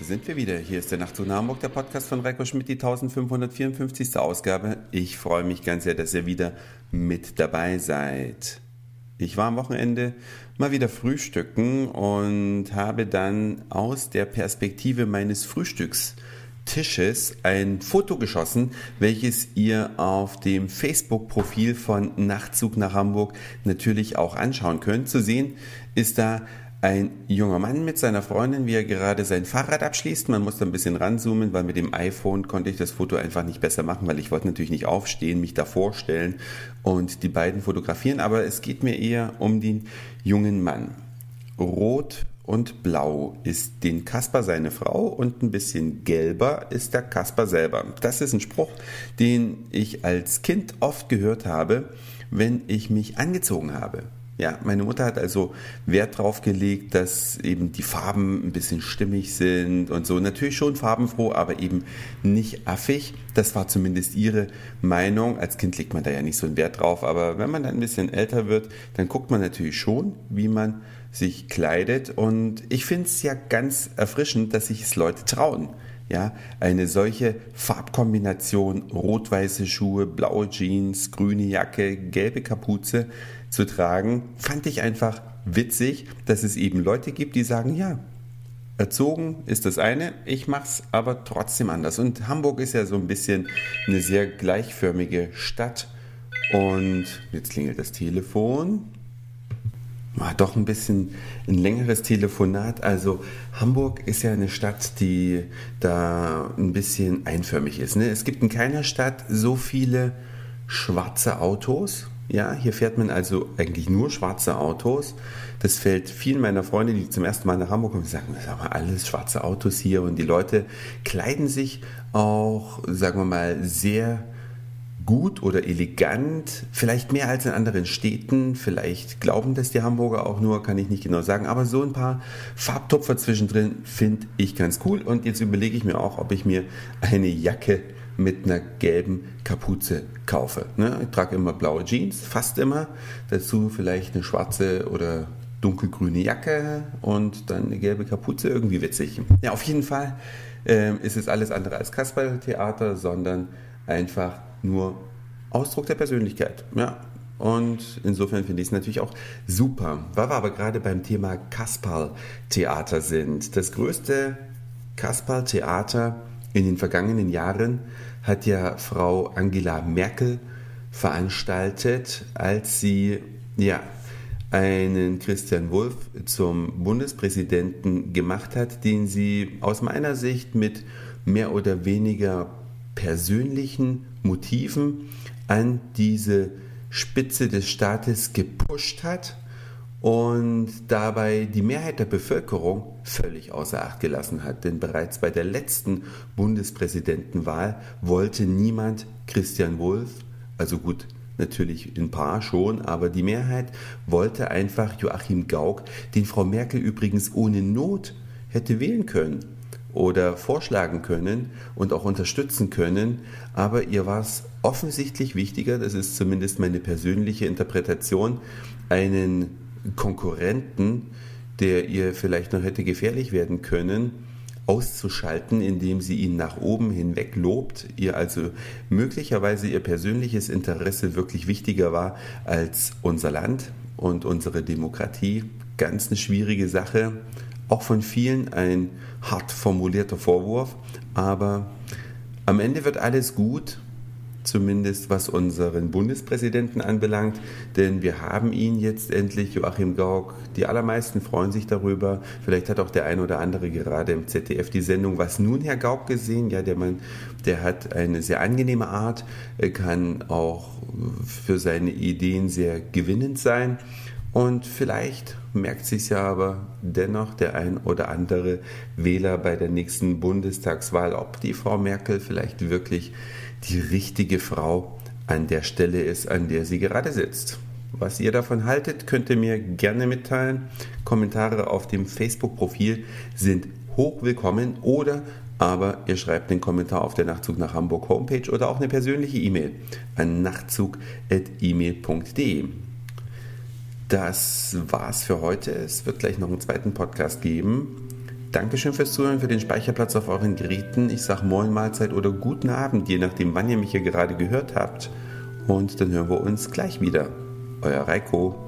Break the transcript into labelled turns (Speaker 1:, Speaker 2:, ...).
Speaker 1: sind wir wieder. Hier ist der Nachtzug nach Hamburg, der Podcast von Reiko Schmidt, die 1554. Ausgabe. Ich freue mich ganz sehr, dass ihr wieder mit dabei seid. Ich war am Wochenende mal wieder frühstücken und habe dann aus der Perspektive meines Frühstückstisches ein Foto geschossen, welches ihr auf dem Facebook-Profil von Nachtzug nach Hamburg natürlich auch anschauen könnt. Zu sehen ist da ein junger Mann mit seiner Freundin, wie er gerade sein Fahrrad abschließt. Man muss da ein bisschen ranzoomen, weil mit dem iPhone konnte ich das Foto einfach nicht besser machen, weil ich wollte natürlich nicht aufstehen, mich da vorstellen und die beiden fotografieren. Aber es geht mir eher um den jungen Mann. Rot und blau ist den Kasper seine Frau und ein bisschen gelber ist der Kasper selber. Das ist ein Spruch, den ich als Kind oft gehört habe, wenn ich mich angezogen habe. Ja, meine Mutter hat also Wert drauf gelegt, dass eben die Farben ein bisschen stimmig sind und so. Natürlich schon farbenfroh, aber eben nicht affig. Das war zumindest ihre Meinung. Als Kind legt man da ja nicht so einen Wert drauf, aber wenn man dann ein bisschen älter wird, dann guckt man natürlich schon, wie man sich kleidet. Und ich finde es ja ganz erfrischend, dass sich es Leute trauen. Ja, eine solche Farbkombination, rot-weiße Schuhe, blaue Jeans, grüne Jacke, gelbe Kapuze zu tragen, fand ich einfach witzig, dass es eben Leute gibt, die sagen, ja, erzogen ist das eine, ich mache es aber trotzdem anders. Und Hamburg ist ja so ein bisschen eine sehr gleichförmige Stadt. Und jetzt klingelt das Telefon war doch ein bisschen ein längeres Telefonat. Also Hamburg ist ja eine Stadt, die da ein bisschen einförmig ist. Ne? Es gibt in keiner Stadt so viele schwarze Autos. Ja, hier fährt man also eigentlich nur schwarze Autos. Das fällt vielen meiner Freunde, die zum ersten Mal nach Hamburg kommen, sagen, das haben alles schwarze Autos hier und die Leute kleiden sich auch, sagen wir mal, sehr gut oder elegant, vielleicht mehr als in anderen Städten, vielleicht glauben das die Hamburger auch nur, kann ich nicht genau sagen, aber so ein paar Farbtupfer zwischendrin finde ich ganz cool und jetzt überlege ich mir auch, ob ich mir eine Jacke mit einer gelben Kapuze kaufe. Ne? Ich trage immer blaue Jeans, fast immer, dazu vielleicht eine schwarze oder dunkelgrüne Jacke und dann eine gelbe Kapuze, irgendwie witzig. Ja, auf jeden Fall äh, ist es alles andere als Kasperltheater, sondern einfach nur Ausdruck der Persönlichkeit. Ja. Und insofern finde ich es natürlich auch super. Weil wir aber gerade beim Thema Kasperl-Theater sind. Das größte Kasperl-Theater in den vergangenen Jahren hat ja Frau Angela Merkel veranstaltet, als sie ja, einen Christian Wulff zum Bundespräsidenten gemacht hat, den sie aus meiner Sicht mit mehr oder weniger persönlichen Motiven an diese Spitze des Staates gepusht hat und dabei die Mehrheit der Bevölkerung völlig außer Acht gelassen hat. Denn bereits bei der letzten Bundespräsidentenwahl wollte niemand Christian Wulff, also gut, natürlich ein paar schon, aber die Mehrheit wollte einfach Joachim Gauck, den Frau Merkel übrigens ohne Not hätte wählen können oder vorschlagen können und auch unterstützen können, aber ihr war es offensichtlich wichtiger, das ist zumindest meine persönliche Interpretation, einen Konkurrenten, der ihr vielleicht noch hätte gefährlich werden können, auszuschalten, indem sie ihn nach oben hinweg lobt, ihr also möglicherweise ihr persönliches Interesse wirklich wichtiger war als unser Land und unsere Demokratie. Ganz eine schwierige Sache auch von vielen ein hart formulierter Vorwurf, aber am Ende wird alles gut, zumindest was unseren Bundespräsidenten anbelangt, denn wir haben ihn jetzt endlich, Joachim Gauck. Die allermeisten freuen sich darüber. Vielleicht hat auch der ein oder andere gerade im ZDF die Sendung Was nun, Herr Gauck, gesehen. Ja, der Mann, der hat eine sehr angenehme Art, kann auch für seine Ideen sehr gewinnend sein. Und vielleicht merkt sich ja aber dennoch der ein oder andere Wähler bei der nächsten Bundestagswahl, ob die Frau Merkel vielleicht wirklich die richtige Frau an der Stelle ist, an der sie gerade sitzt. Was ihr davon haltet, könnt ihr mir gerne mitteilen. Kommentare auf dem Facebook-Profil sind hochwillkommen oder aber ihr schreibt den Kommentar auf der Nachtzug nach Hamburg Homepage oder auch eine persönliche E-Mail an nachtzug.email.de. Das war's für heute. Es wird gleich noch einen zweiten Podcast geben. Dankeschön fürs Zuhören, für den Speicherplatz auf euren Geräten. Ich sage Moin, Mahlzeit oder guten Abend, je nachdem, wann ihr mich hier gerade gehört habt. Und dann hören wir uns gleich wieder. Euer Reiko.